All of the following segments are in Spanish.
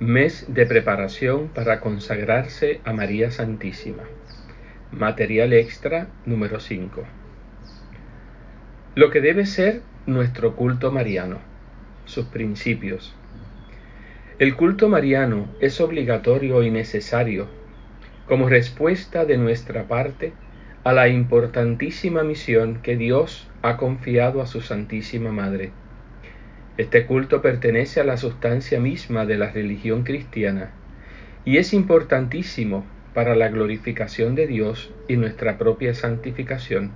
Mes de preparación para consagrarse a María Santísima. Material extra número 5. Lo que debe ser nuestro culto mariano. Sus principios. El culto mariano es obligatorio y necesario como respuesta de nuestra parte a la importantísima misión que Dios ha confiado a su Santísima Madre este culto pertenece a la sustancia misma de la religión cristiana y es importantísimo para la glorificación de Dios y nuestra propia santificación.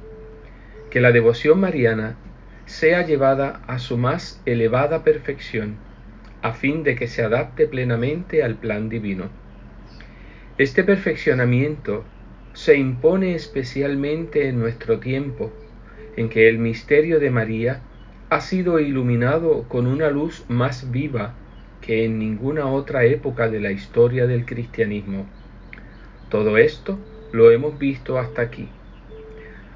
Que la devoción mariana sea llevada a su más elevada perfección, a fin de que se adapte plenamente al plan divino. Este perfeccionamiento se impone especialmente en nuestro tiempo, en que el misterio de María ha sido iluminado con una luz más viva que en ninguna otra época de la historia del cristianismo. Todo esto lo hemos visto hasta aquí.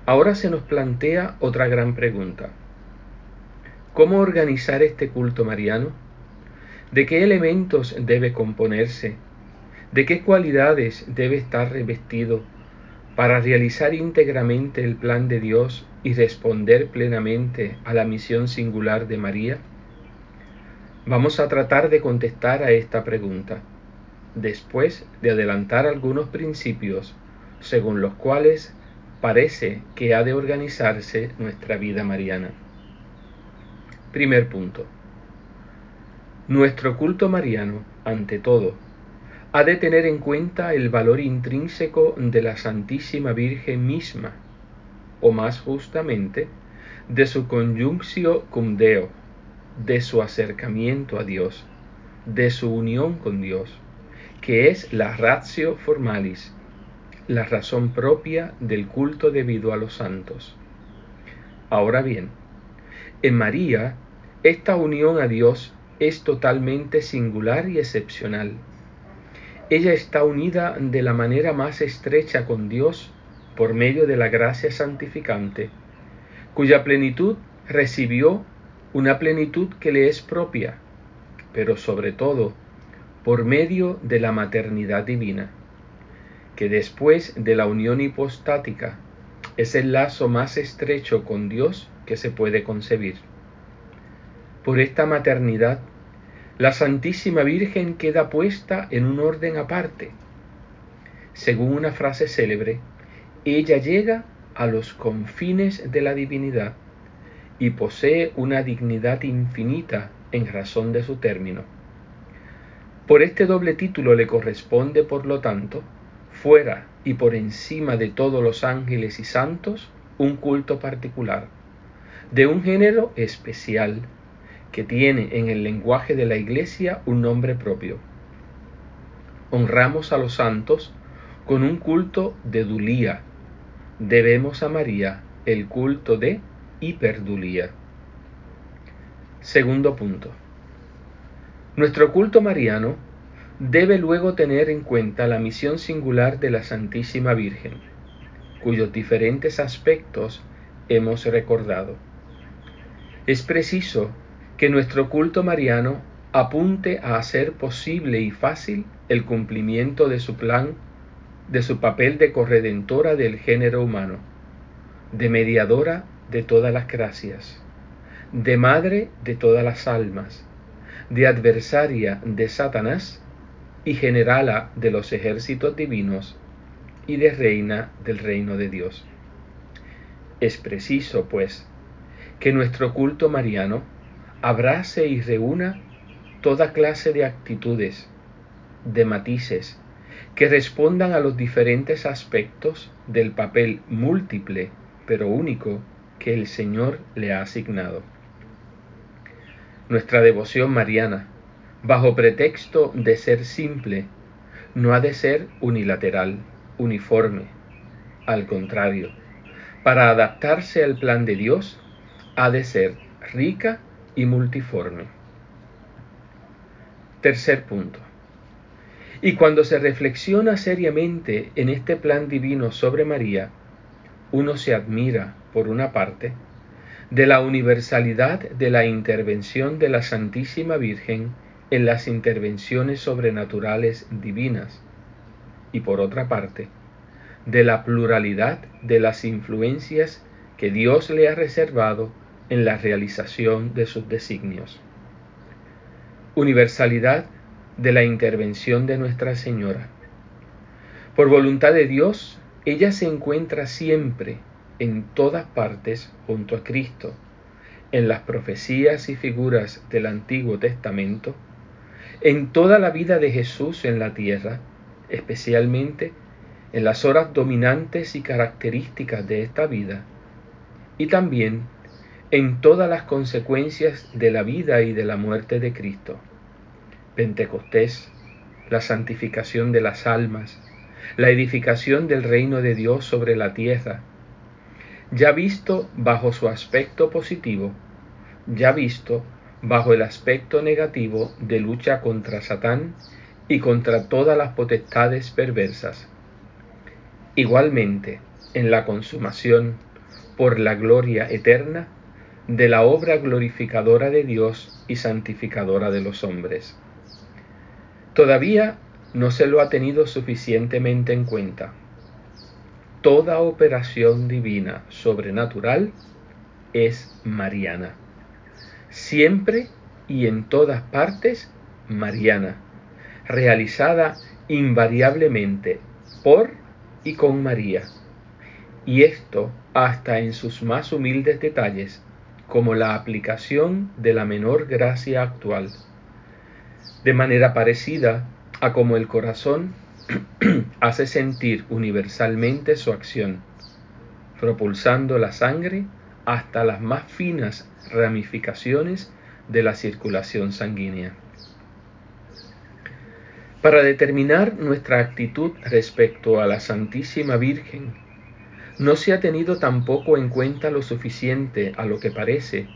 Ahora se nos plantea otra gran pregunta. ¿Cómo organizar este culto mariano? ¿De qué elementos debe componerse? ¿De qué cualidades debe estar revestido para realizar íntegramente el plan de Dios y responder plenamente a la misión singular de María? Vamos a tratar de contestar a esta pregunta, después de adelantar algunos principios según los cuales parece que ha de organizarse nuestra vida mariana. Primer punto. Nuestro culto mariano, ante todo, ha de tener en cuenta el valor intrínseco de la Santísima Virgen misma, o más justamente, de su conjunctio cum Deo, de su acercamiento a Dios, de su unión con Dios, que es la ratio formalis, la razón propia del culto debido a los santos. Ahora bien, en María, esta unión a Dios es totalmente singular y excepcional ella está unida de la manera más estrecha con Dios por medio de la gracia santificante, cuya plenitud recibió una plenitud que le es propia, pero sobre todo por medio de la maternidad divina, que después de la unión hipostática es el lazo más estrecho con Dios que se puede concebir. Por esta maternidad la Santísima Virgen queda puesta en un orden aparte. Según una frase célebre, ella llega a los confines de la divinidad y posee una dignidad infinita en razón de su término. Por este doble título le corresponde, por lo tanto, fuera y por encima de todos los ángeles y santos, un culto particular, de un género especial, que tiene en el lenguaje de la Iglesia un nombre propio. Honramos a los santos con un culto de dulía. Debemos a María el culto de hiperdulía. Segundo punto. Nuestro culto mariano debe luego tener en cuenta la misión singular de la Santísima Virgen, cuyos diferentes aspectos hemos recordado. Es preciso que nuestro culto mariano apunte a hacer posible y fácil el cumplimiento de su plan, de su papel de corredentora del género humano, de mediadora de todas las gracias, de madre de todas las almas, de adversaria de Satanás y generala de los ejércitos divinos y de reina del reino de Dios. Es preciso, pues, que nuestro culto mariano abrace y reúna toda clase de actitudes, de matices, que respondan a los diferentes aspectos del papel múltiple pero único que el Señor le ha asignado. Nuestra devoción mariana, bajo pretexto de ser simple, no ha de ser unilateral, uniforme. Al contrario, para adaptarse al plan de Dios, ha de ser rica y multiforme. Tercer punto. Y cuando se reflexiona seriamente en este plan divino sobre María, uno se admira, por una parte, de la universalidad de la intervención de la Santísima Virgen en las intervenciones sobrenaturales divinas y por otra parte, de la pluralidad de las influencias que Dios le ha reservado en la realización de sus designios. Universalidad de la intervención de Nuestra Señora. Por voluntad de Dios, ella se encuentra siempre, en todas partes, junto a Cristo, en las profecías y figuras del Antiguo Testamento, en toda la vida de Jesús en la tierra, especialmente en las horas dominantes y características de esta vida, y también en todas las consecuencias de la vida y de la muerte de Cristo. Pentecostés, la santificación de las almas, la edificación del reino de Dios sobre la tierra, ya visto bajo su aspecto positivo, ya visto bajo el aspecto negativo de lucha contra Satán y contra todas las potestades perversas. Igualmente, en la consumación, por la gloria eterna, de la obra glorificadora de Dios y santificadora de los hombres. Todavía no se lo ha tenido suficientemente en cuenta. Toda operación divina sobrenatural es mariana. Siempre y en todas partes mariana realizada invariablemente por y con María, y esto hasta en sus más humildes detalles, como la aplicación de la menor gracia actual, de manera parecida a como el corazón hace sentir universalmente su acción, propulsando la sangre hasta las más finas ramificaciones de la circulación sanguínea. Para determinar nuestra actitud respecto a la Santísima Virgen, no se ha tenido tampoco en cuenta lo suficiente a lo que parece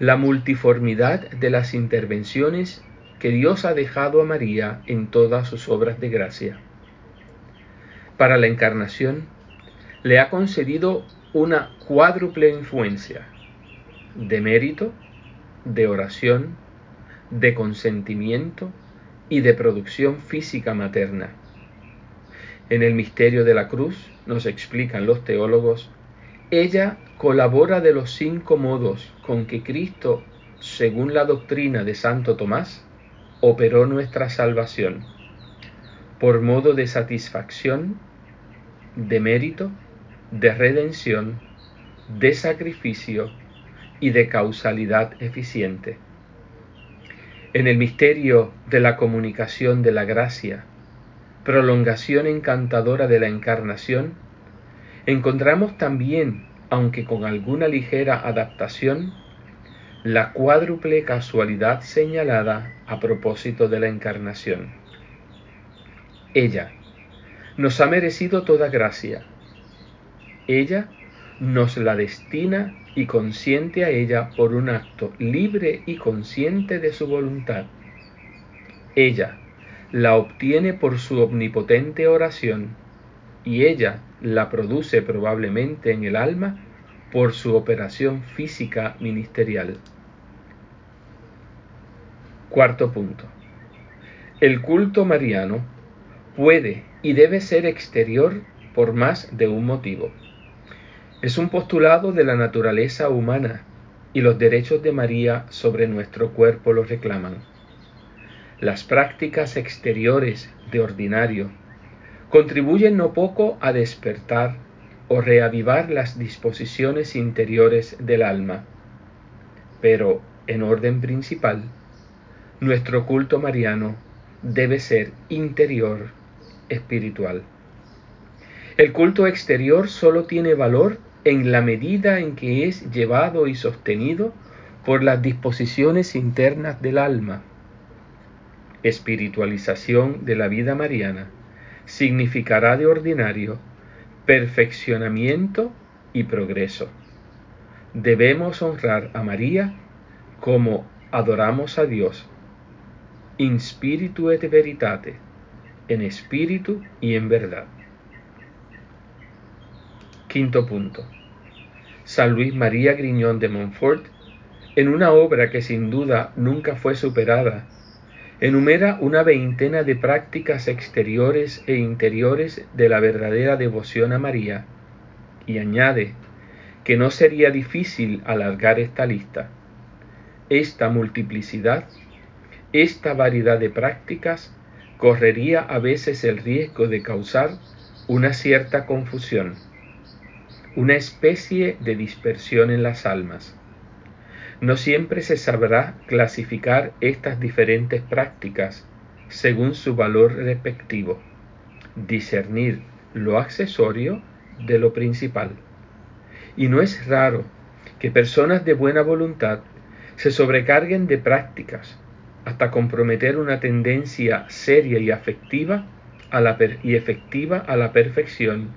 la multiformidad de las intervenciones que Dios ha dejado a María en todas sus obras de gracia. Para la encarnación, le ha concedido una cuádruple influencia de mérito, de oración, de consentimiento y de producción física materna. En el misterio de la cruz, nos explican los teólogos, ella colabora de los cinco modos con que Cristo, según la doctrina de Santo Tomás, operó nuestra salvación, por modo de satisfacción, de mérito, de redención, de sacrificio y de causalidad eficiente. En el misterio de la comunicación de la gracia, prolongación encantadora de la encarnación, encontramos también, aunque con alguna ligera adaptación, la cuádruple casualidad señalada a propósito de la encarnación. Ella nos ha merecido toda gracia. Ella nos la destina y consiente a ella por un acto libre y consciente de su voluntad. Ella la obtiene por su omnipotente oración y ella la produce probablemente en el alma por su operación física ministerial. Cuarto punto. El culto mariano puede y debe ser exterior por más de un motivo. Es un postulado de la naturaleza humana y los derechos de María sobre nuestro cuerpo lo reclaman. Las prácticas exteriores de ordinario contribuyen no poco a despertar o reavivar las disposiciones interiores del alma, pero en orden principal, nuestro culto mariano debe ser interior, espiritual. El culto exterior solo tiene valor en la medida en que es llevado y sostenido por las disposiciones internas del alma. Espiritualización de la vida mariana significará de ordinario perfeccionamiento y progreso. Debemos honrar a María como adoramos a Dios, in spiritu et veritate, en espíritu y en verdad. Quinto punto. San Luis María Griñón de Montfort, en una obra que sin duda nunca fue superada, enumera una veintena de prácticas exteriores e interiores de la verdadera devoción a María y añade que no sería difícil alargar esta lista. Esta multiplicidad, esta variedad de prácticas correría a veces el riesgo de causar una cierta confusión, una especie de dispersión en las almas. No siempre se sabrá clasificar estas diferentes prácticas según su valor respectivo, discernir lo accesorio de lo principal. Y no es raro que personas de buena voluntad se sobrecarguen de prácticas hasta comprometer una tendencia seria y afectiva a y efectiva a la perfección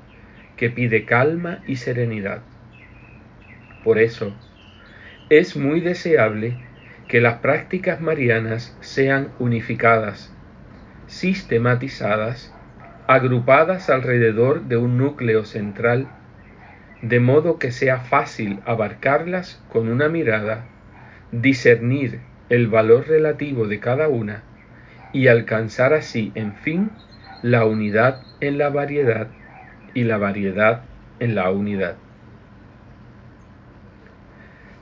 que pide calma y serenidad. Por eso, es muy deseable que las prácticas marianas sean unificadas, sistematizadas, agrupadas alrededor de un núcleo central, de modo que sea fácil abarcarlas con una mirada, discernir el valor relativo de cada una y alcanzar así, en fin, la unidad en la variedad y la variedad en la unidad.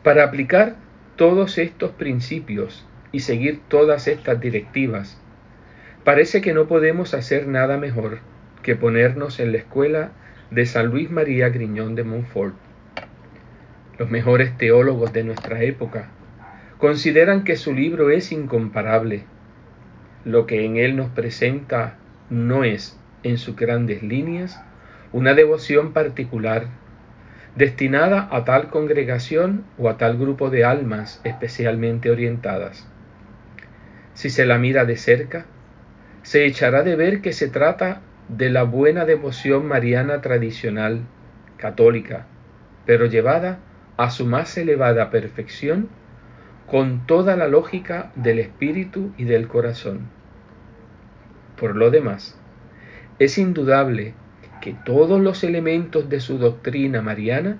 Para aplicar todos estos principios y seguir todas estas directivas, parece que no podemos hacer nada mejor que ponernos en la escuela de San Luis María Griñón de Montfort. Los mejores teólogos de nuestra época consideran que su libro es incomparable. Lo que en él nos presenta no es, en sus grandes líneas, una devoción particular destinada a tal congregación o a tal grupo de almas especialmente orientadas. Si se la mira de cerca, se echará de ver que se trata de la buena devoción mariana tradicional, católica, pero llevada a su más elevada perfección con toda la lógica del espíritu y del corazón. Por lo demás, es indudable que todos los elementos de su doctrina mariana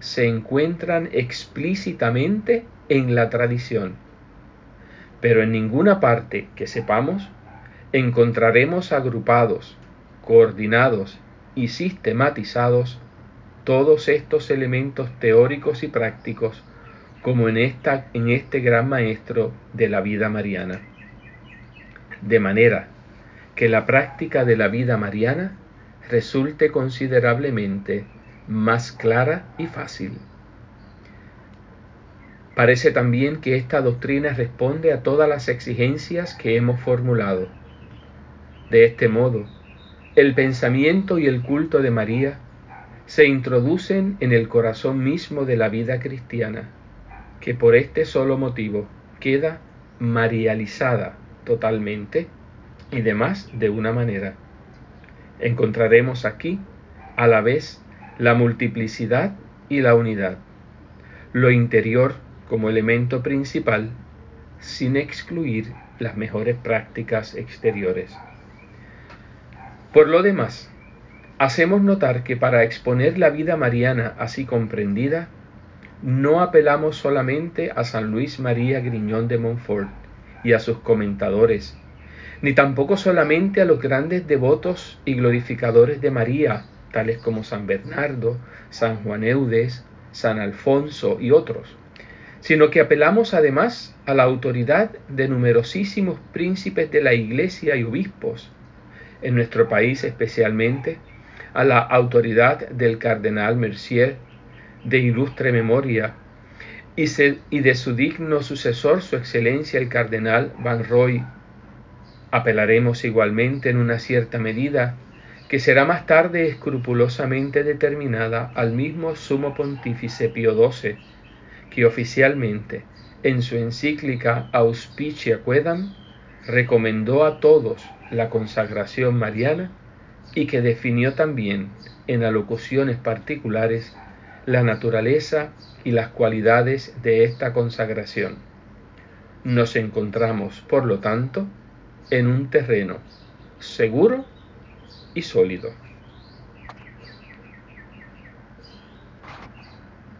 se encuentran explícitamente en la tradición, pero en ninguna parte que sepamos encontraremos agrupados, coordinados y sistematizados todos estos elementos teóricos y prácticos como en, esta, en este gran maestro de la vida mariana. De manera que la práctica de la vida mariana resulte considerablemente más clara y fácil. Parece también que esta doctrina responde a todas las exigencias que hemos formulado. De este modo, el pensamiento y el culto de María se introducen en el corazón mismo de la vida cristiana, que por este solo motivo queda marializada totalmente y demás de una manera encontraremos aquí a la vez la multiplicidad y la unidad, lo interior como elemento principal, sin excluir las mejores prácticas exteriores. Por lo demás, hacemos notar que para exponer la vida mariana así comprendida, no apelamos solamente a San Luis María Griñón de Montfort y a sus comentadores ni tampoco solamente a los grandes devotos y glorificadores de María, tales como San Bernardo, San Juan Eudes, San Alfonso y otros, sino que apelamos además a la autoridad de numerosísimos príncipes de la Iglesia y obispos, en nuestro país especialmente, a la autoridad del cardenal Mercier, de ilustre memoria, y, de su digno sucesor, su excelencia el cardenal Van Roy Apelaremos igualmente en una cierta medida, que será más tarde escrupulosamente determinada al mismo sumo pontífice Pío XII, que oficialmente, en su encíclica Auspicia Quedam, recomendó a todos la consagración mariana y que definió también en alocuciones particulares la naturaleza y las cualidades de esta consagración. Nos encontramos, por lo tanto, en un terreno seguro y sólido.